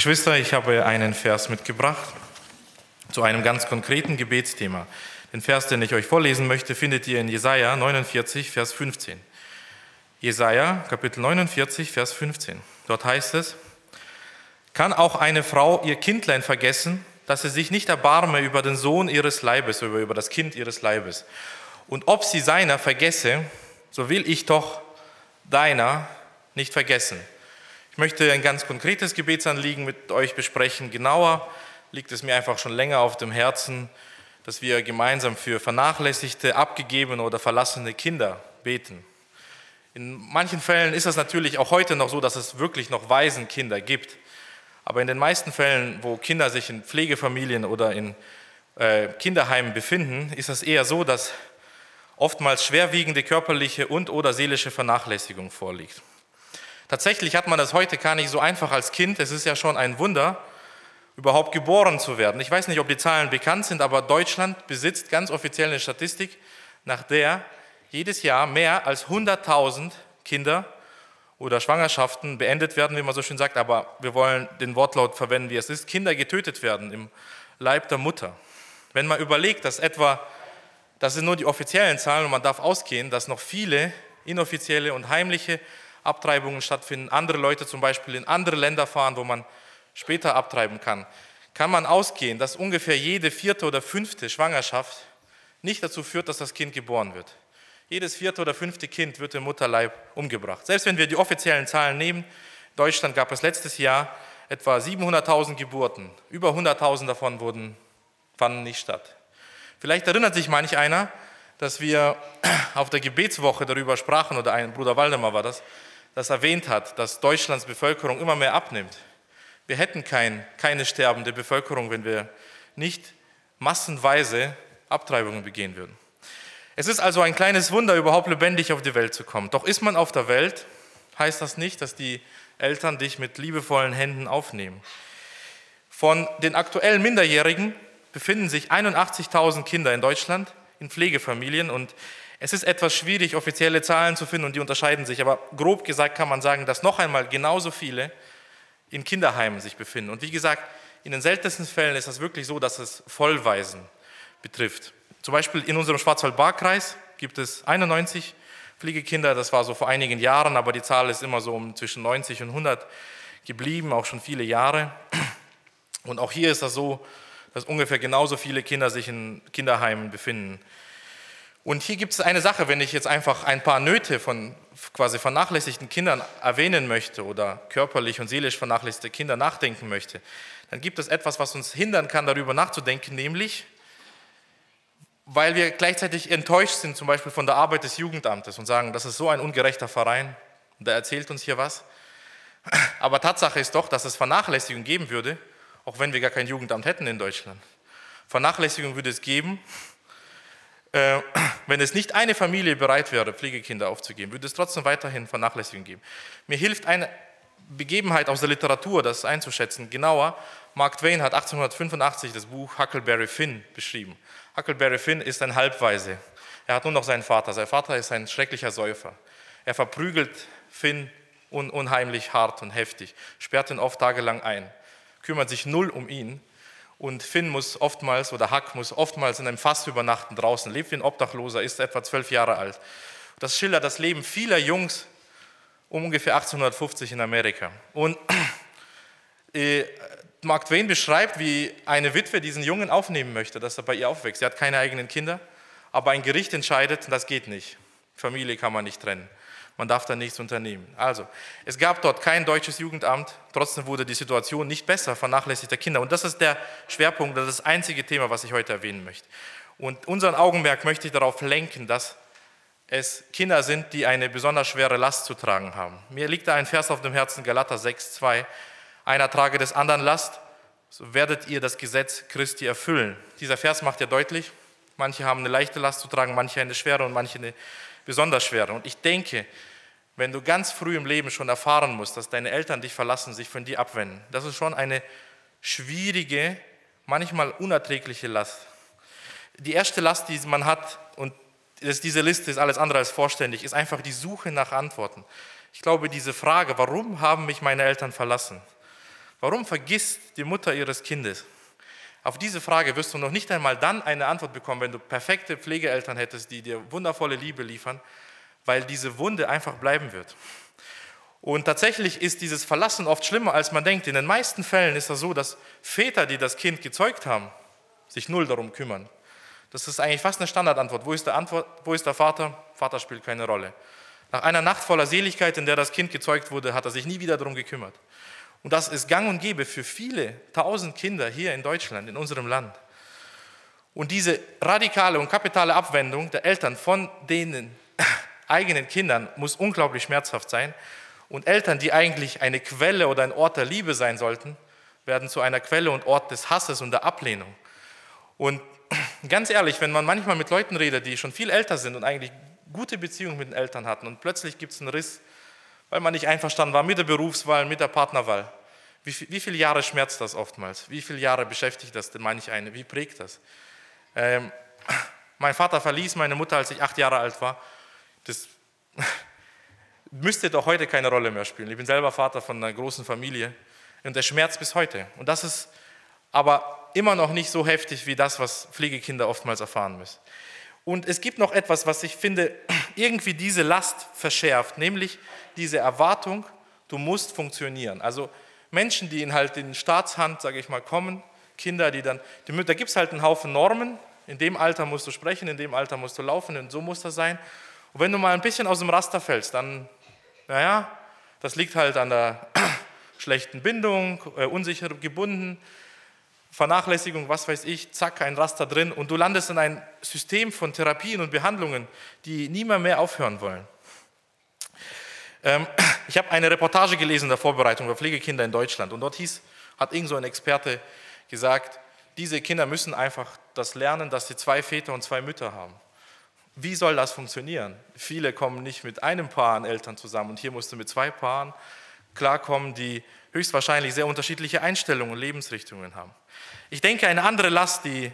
Geschwister, ich habe einen Vers mitgebracht zu einem ganz konkreten Gebetsthema. Den Vers, den ich euch vorlesen möchte, findet ihr in Jesaja 49, Vers 15. Jesaja, Kapitel 49, Vers 15. Dort heißt es: Kann auch eine Frau ihr Kindlein vergessen, dass sie sich nicht erbarme über den Sohn ihres Leibes, über, über das Kind ihres Leibes? Und ob sie seiner vergesse, so will ich doch deiner nicht vergessen möchte ein ganz konkretes Gebetsanliegen mit euch besprechen. Genauer liegt es mir einfach schon länger auf dem Herzen, dass wir gemeinsam für vernachlässigte, abgegebene oder verlassene Kinder beten. In manchen Fällen ist es natürlich auch heute noch so, dass es wirklich noch Waisenkinder gibt. Aber in den meisten Fällen, wo Kinder sich in Pflegefamilien oder in äh, Kinderheimen befinden, ist es eher so, dass oftmals schwerwiegende körperliche und oder seelische Vernachlässigung vorliegt. Tatsächlich hat man das heute gar nicht so einfach als Kind. Es ist ja schon ein Wunder, überhaupt geboren zu werden. Ich weiß nicht, ob die Zahlen bekannt sind, aber Deutschland besitzt ganz offiziell eine Statistik, nach der jedes Jahr mehr als 100.000 Kinder oder Schwangerschaften beendet werden, wie man so schön sagt, aber wir wollen den Wortlaut verwenden, wie es ist, Kinder getötet werden im Leib der Mutter. Wenn man überlegt, dass etwa, das sind nur die offiziellen Zahlen und man darf ausgehen, dass noch viele inoffizielle und heimliche Abtreibungen stattfinden, andere Leute zum Beispiel in andere Länder fahren, wo man später abtreiben kann, kann man ausgehen, dass ungefähr jede vierte oder fünfte Schwangerschaft nicht dazu führt, dass das Kind geboren wird. Jedes vierte oder fünfte Kind wird im Mutterleib umgebracht. Selbst wenn wir die offiziellen Zahlen nehmen, in Deutschland gab es letztes Jahr etwa 700.000 Geburten. Über 100.000 davon wurden, fanden nicht statt. Vielleicht erinnert sich manch einer, dass wir auf der Gebetswoche darüber sprachen, oder ein Bruder Waldemar war das, das erwähnt hat, dass Deutschlands Bevölkerung immer mehr abnimmt. Wir hätten kein, keine sterbende Bevölkerung, wenn wir nicht massenweise Abtreibungen begehen würden. Es ist also ein kleines Wunder, überhaupt lebendig auf die Welt zu kommen. Doch ist man auf der Welt, heißt das nicht, dass die Eltern dich mit liebevollen Händen aufnehmen. Von den aktuellen Minderjährigen befinden sich 81.000 Kinder in Deutschland in Pflegefamilien und es ist etwas schwierig, offizielle Zahlen zu finden und die unterscheiden sich, aber grob gesagt kann man sagen, dass noch einmal genauso viele in Kinderheimen sich befinden. Und wie gesagt, in den seltensten Fällen ist es wirklich so, dass es Vollweisen betrifft. Zum Beispiel in unserem Schwarzwald-Baar-Kreis gibt es 91 Pflegekinder, das war so vor einigen Jahren, aber die Zahl ist immer so um zwischen 90 und 100 geblieben, auch schon viele Jahre. Und auch hier ist das so, dass ungefähr genauso viele Kinder sich in Kinderheimen befinden. Und hier gibt es eine Sache, wenn ich jetzt einfach ein paar Nöte von quasi vernachlässigten Kindern erwähnen möchte oder körperlich und seelisch vernachlässigte Kinder nachdenken möchte, dann gibt es etwas, was uns hindern kann, darüber nachzudenken, nämlich, weil wir gleichzeitig enttäuscht sind, zum Beispiel von der Arbeit des Jugendamtes und sagen, das ist so ein ungerechter Verein, der erzählt uns hier was. Aber Tatsache ist doch, dass es Vernachlässigung geben würde, auch wenn wir gar kein Jugendamt hätten in Deutschland. Vernachlässigung würde es geben, äh, wenn es nicht eine Familie bereit wäre, Pflegekinder aufzugeben, würde es trotzdem weiterhin Vernachlässigung geben. Mir hilft eine Begebenheit aus der Literatur, das einzuschätzen, genauer. Mark Twain hat 1885 das Buch Huckleberry Finn beschrieben. Huckleberry Finn ist ein Halbweise. Er hat nur noch seinen Vater. Sein Vater ist ein schrecklicher Säufer. Er verprügelt Finn un unheimlich hart und heftig, sperrt ihn oft tagelang ein, kümmert sich null um ihn und Finn muss oftmals, oder Hack muss oftmals in einem Fass übernachten draußen, lebt wie ein Obdachloser, ist etwa zwölf Jahre alt. Das schildert das Leben vieler Jungs um ungefähr 1850 in Amerika. Und äh, Mark Twain beschreibt, wie eine Witwe diesen Jungen aufnehmen möchte, dass er bei ihr aufwächst. Sie hat keine eigenen Kinder, aber ein Gericht entscheidet, das geht nicht. Familie kann man nicht trennen. Man darf da nichts unternehmen. Also, es gab dort kein deutsches Jugendamt, trotzdem wurde die Situation nicht besser, vernachlässigter Kinder. Und das ist der Schwerpunkt, das ist das einzige Thema, was ich heute erwähnen möchte. Und unseren Augenmerk möchte ich darauf lenken, dass es Kinder sind, die eine besonders schwere Last zu tragen haben. Mir liegt da ein Vers auf dem Herzen, Galater 6, 2. Einer trage des anderen Last, so werdet ihr das Gesetz Christi erfüllen. Dieser Vers macht ja deutlich, manche haben eine leichte Last zu tragen, manche eine schwere und manche eine besonders schwere. Und ich denke, wenn du ganz früh im Leben schon erfahren musst, dass deine Eltern dich verlassen, sich von dir abwenden, das ist schon eine schwierige, manchmal unerträgliche Last. Die erste Last, die man hat, und diese Liste ist alles andere als vollständig, ist einfach die Suche nach Antworten. Ich glaube, diese Frage, warum haben mich meine Eltern verlassen? Warum vergisst die Mutter ihres Kindes? Auf diese Frage wirst du noch nicht einmal dann eine Antwort bekommen, wenn du perfekte Pflegeeltern hättest, die dir wundervolle Liebe liefern, weil diese Wunde einfach bleiben wird. Und tatsächlich ist dieses Verlassen oft schlimmer, als man denkt. In den meisten Fällen ist das so, dass Väter, die das Kind gezeugt haben, sich null darum kümmern. Das ist eigentlich fast eine Standardantwort. Wo ist der, Antwort, wo ist der Vater? Vater spielt keine Rolle. Nach einer Nacht voller Seligkeit, in der das Kind gezeugt wurde, hat er sich nie wieder darum gekümmert. Und das ist gang und gäbe für viele tausend Kinder hier in Deutschland, in unserem Land. Und diese radikale und kapitale Abwendung der Eltern von den eigenen Kindern muss unglaublich schmerzhaft sein. Und Eltern, die eigentlich eine Quelle oder ein Ort der Liebe sein sollten, werden zu einer Quelle und Ort des Hasses und der Ablehnung. Und ganz ehrlich, wenn man manchmal mit Leuten redet, die schon viel älter sind und eigentlich gute Beziehungen mit den Eltern hatten und plötzlich gibt es einen Riss, weil man nicht einverstanden war mit der Berufswahl, mit der Partnerwahl, wie, wie viele Jahre schmerzt das oftmals? Wie viele Jahre beschäftigt das denn manch eine? Wie prägt das? Ähm, mein Vater verließ meine Mutter, als ich acht Jahre alt war. Das müsste doch heute keine Rolle mehr spielen. Ich bin selber Vater von einer großen Familie und der schmerzt bis heute. Und das ist aber immer noch nicht so heftig wie das, was Pflegekinder oftmals erfahren müssen. Und es gibt noch etwas, was ich finde, irgendwie diese Last verschärft, nämlich diese Erwartung, du musst funktionieren. Also Menschen, die in halt in Staatshand, sage ich mal, kommen, Kinder, die dann, die, da gibt es halt einen Haufen Normen, in dem Alter musst du sprechen, in dem Alter musst du laufen, und so muss das sein. Und wenn du mal ein bisschen aus dem Raster fällst, dann naja, das liegt halt an der schlechten Bindung, äh, unsicher gebunden, Vernachlässigung, was weiß ich, zack, ein Raster drin und du landest in ein System von Therapien und Behandlungen, die niemand mehr aufhören wollen. Ähm, ich habe eine Reportage gelesen in der Vorbereitung über Pflegekinder in Deutschland und dort hieß, hat irgend so ein Experte gesagt, diese Kinder müssen einfach das lernen, dass sie zwei Väter und zwei Mütter haben. Wie soll das funktionieren? Viele kommen nicht mit einem Paar an Eltern zusammen und hier musst du mit zwei Paaren klarkommen, die höchstwahrscheinlich sehr unterschiedliche Einstellungen und Lebensrichtungen haben. Ich denke, eine andere Last, die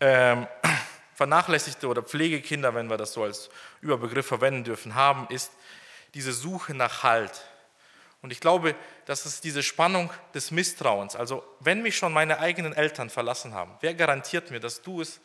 ähm, vernachlässigte oder Pflegekinder, wenn wir das so als Überbegriff verwenden dürfen, haben, ist diese Suche nach Halt. Und ich glaube, das ist diese Spannung des Misstrauens. Also wenn mich schon meine eigenen Eltern verlassen haben, wer garantiert mir, dass du es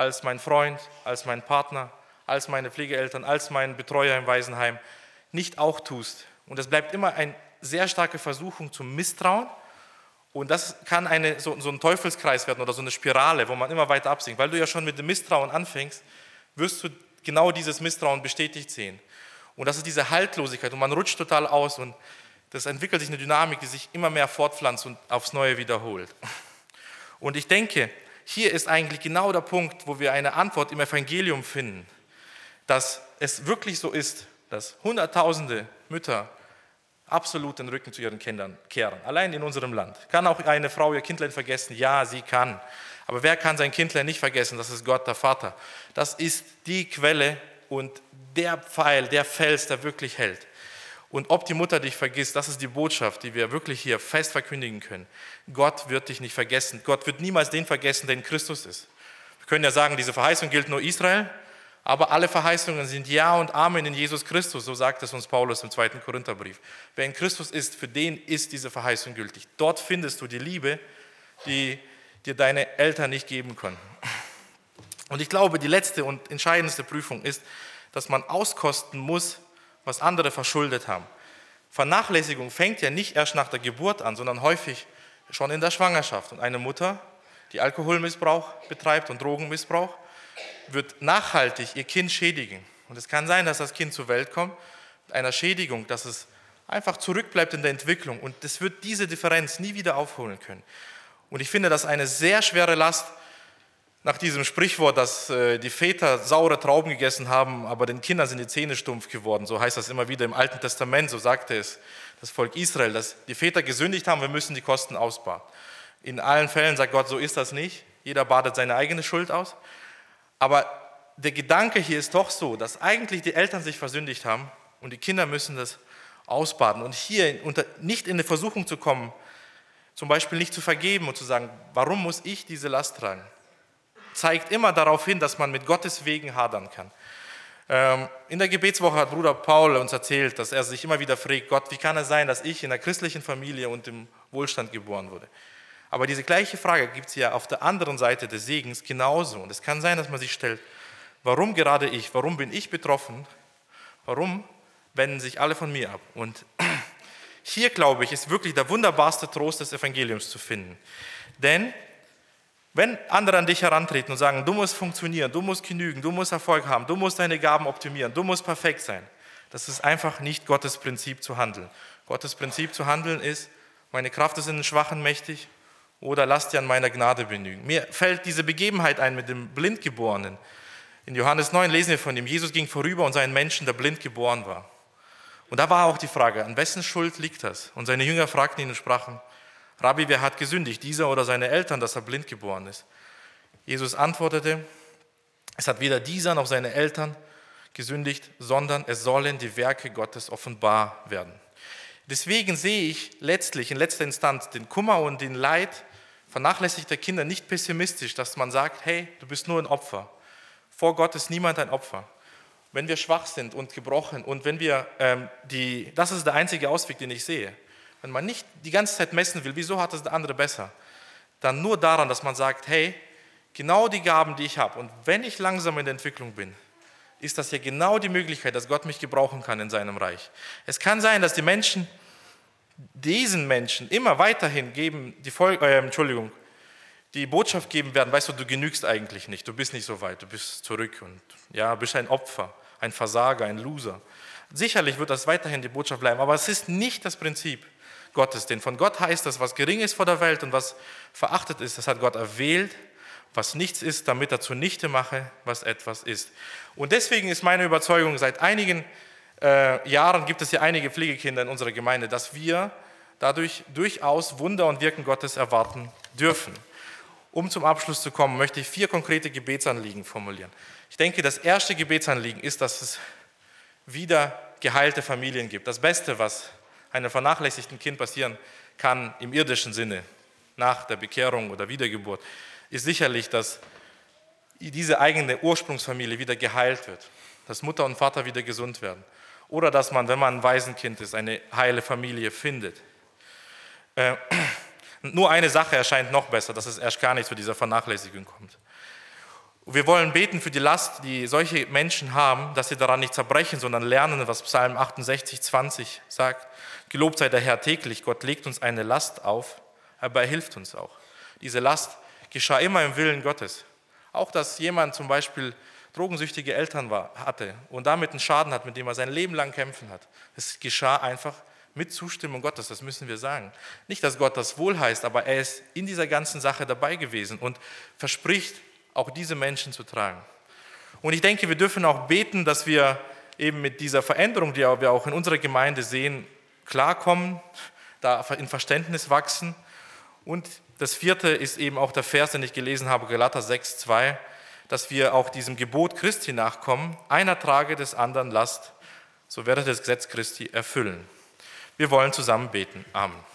als mein Freund, als mein Partner, als meine Pflegeeltern, als mein Betreuer im Waisenheim nicht auch tust. Und es bleibt immer eine sehr starke Versuchung zum Misstrauen. Und das kann eine, so, so ein Teufelskreis werden oder so eine Spirale, wo man immer weiter absinkt. Weil du ja schon mit dem Misstrauen anfängst, wirst du genau dieses Misstrauen bestätigt sehen. Und das ist diese Haltlosigkeit und man rutscht total aus und das entwickelt sich eine Dynamik, die sich immer mehr fortpflanzt und aufs Neue wiederholt. Und ich denke, hier ist eigentlich genau der Punkt, wo wir eine Antwort im Evangelium finden, dass es wirklich so ist, dass Hunderttausende Mütter absolut den Rücken zu ihren Kindern kehren, allein in unserem Land. Kann auch eine Frau ihr Kindlein vergessen? Ja, sie kann. Aber wer kann sein Kindlein nicht vergessen? Das ist Gott, der Vater. Das ist die Quelle und der Pfeil, der Fels, der wirklich hält. Und ob die Mutter dich vergisst, das ist die Botschaft, die wir wirklich hier fest verkündigen können. Gott wird dich nicht vergessen. Gott wird niemals den vergessen, der in Christus ist. Wir können ja sagen, diese Verheißung gilt nur Israel, aber alle Verheißungen sind Ja und Amen in Jesus Christus, so sagt es uns Paulus im zweiten Korintherbrief. Wer in Christus ist, für den ist diese Verheißung gültig. Dort findest du die Liebe, die dir deine Eltern nicht geben konnten. Und ich glaube, die letzte und entscheidendste Prüfung ist, dass man auskosten muss, was andere verschuldet haben. Vernachlässigung fängt ja nicht erst nach der Geburt an, sondern häufig schon in der Schwangerschaft. Und eine Mutter, die Alkoholmissbrauch betreibt und Drogenmissbrauch, wird nachhaltig ihr Kind schädigen. Und es kann sein, dass das Kind zur Welt kommt mit einer Schädigung, dass es einfach zurückbleibt in der Entwicklung. Und es wird diese Differenz nie wieder aufholen können. Und ich finde das eine sehr schwere Last, nach diesem Sprichwort, dass äh, die Väter saure Trauben gegessen haben, aber den Kindern sind die Zähne stumpf geworden. So heißt das immer wieder im Alten Testament, so sagte es das Volk Israel, dass die Väter gesündigt haben, wir müssen die Kosten ausbaden. In allen Fällen sagt Gott, so ist das nicht. Jeder badet seine eigene Schuld aus. Aber der Gedanke hier ist doch so, dass eigentlich die Eltern sich versündigt haben und die Kinder müssen das ausbaden. Und hier nicht in eine Versuchung zu kommen, zum Beispiel nicht zu vergeben und zu sagen, warum muss ich diese Last tragen? Zeigt immer darauf hin, dass man mit Gottes Wegen hadern kann. Ähm, in der Gebetswoche hat Bruder Paul uns erzählt, dass er sich immer wieder fragt, Gott, wie kann es sein, dass ich in einer christlichen Familie und im Wohlstand geboren wurde? Aber diese gleiche Frage gibt es ja auf der anderen Seite des Segens genauso. Und es kann sein, dass man sich stellt, warum gerade ich, warum bin ich betroffen, warum wenden sich alle von mir ab? Und hier, glaube ich, ist wirklich der wunderbarste Trost des Evangeliums zu finden. Denn wenn andere an dich herantreten und sagen, du musst funktionieren, du musst genügen, du musst Erfolg haben, du musst deine Gaben optimieren, du musst perfekt sein, das ist einfach nicht Gottes Prinzip zu handeln. Gottes Prinzip zu handeln ist, meine Kraft ist in den Schwachen mächtig oder lass dir an meiner Gnade genügen. Mir fällt diese Begebenheit ein mit dem Blindgeborenen. In Johannes 9 lesen wir von ihm, Jesus ging vorüber und sah einen Menschen, der blind geboren war. Und da war auch die Frage, an wessen Schuld liegt das? Und seine Jünger fragten ihn und sprachen, Rabbi, wer hat gesündigt, dieser oder seine Eltern, dass er blind geboren ist? Jesus antwortete, es hat weder dieser noch seine Eltern gesündigt, sondern es sollen die Werke Gottes offenbar werden. Deswegen sehe ich letztlich in letzter Instanz den Kummer und den Leid vernachlässigter Kinder nicht pessimistisch, dass man sagt, hey, du bist nur ein Opfer. Vor Gott ist niemand ein Opfer. Wenn wir schwach sind und gebrochen und wenn wir ähm, die, das ist der einzige Ausweg, den ich sehe. Wenn man nicht die ganze Zeit messen will, wieso hat das der andere besser, dann nur daran, dass man sagt, hey, genau die Gaben, die ich habe, und wenn ich langsam in der Entwicklung bin, ist das ja genau die Möglichkeit, dass Gott mich gebrauchen kann in seinem Reich. Es kann sein, dass die Menschen diesen Menschen immer weiterhin geben, die Vol äh, Entschuldigung, die Botschaft geben werden, weißt du, du genügst eigentlich nicht, du bist nicht so weit, du bist zurück und ja, bist ein Opfer, ein Versager, ein Loser. Sicherlich wird das weiterhin die Botschaft bleiben, aber es ist nicht das Prinzip. Gottes. Denn von Gott heißt das, was gering ist vor der Welt und was verachtet ist, das hat Gott erwählt, was nichts ist, damit er zunichte mache, was etwas ist. Und deswegen ist meine Überzeugung, seit einigen äh, Jahren gibt es ja einige Pflegekinder in unserer Gemeinde, dass wir dadurch durchaus Wunder und Wirken Gottes erwarten dürfen. Um zum Abschluss zu kommen, möchte ich vier konkrete Gebetsanliegen formulieren. Ich denke, das erste Gebetsanliegen ist, dass es wieder geheilte Familien gibt. Das Beste, was einem vernachlässigten Kind passieren kann im irdischen Sinne, nach der Bekehrung oder Wiedergeburt, ist sicherlich, dass diese eigene Ursprungsfamilie wieder geheilt wird, dass Mutter und Vater wieder gesund werden. Oder dass man, wenn man ein Waisenkind ist, eine heile Familie findet. Äh, nur eine Sache erscheint noch besser, dass es erst gar nicht zu dieser Vernachlässigung kommt. Wir wollen beten für die Last, die solche Menschen haben, dass sie daran nicht zerbrechen, sondern lernen, was Psalm 68, 20 sagt. Gelobt sei der Herr täglich, Gott legt uns eine Last auf, aber er hilft uns auch. Diese Last geschah immer im Willen Gottes. Auch, dass jemand zum Beispiel drogensüchtige Eltern war, hatte und damit einen Schaden hat, mit dem er sein Leben lang kämpfen hat. Es geschah einfach mit Zustimmung Gottes, das müssen wir sagen. Nicht, dass Gott das wohl heißt, aber er ist in dieser ganzen Sache dabei gewesen und verspricht, auch diese Menschen zu tragen. Und ich denke, wir dürfen auch beten, dass wir eben mit dieser Veränderung, die wir auch in unserer Gemeinde sehen, klarkommen, da in Verständnis wachsen. Und das vierte ist eben auch der Vers, den ich gelesen habe, Galater 6, 2, dass wir auch diesem Gebot Christi nachkommen, einer trage des anderen Last, so werdet das Gesetz Christi erfüllen. Wir wollen zusammen beten. Amen.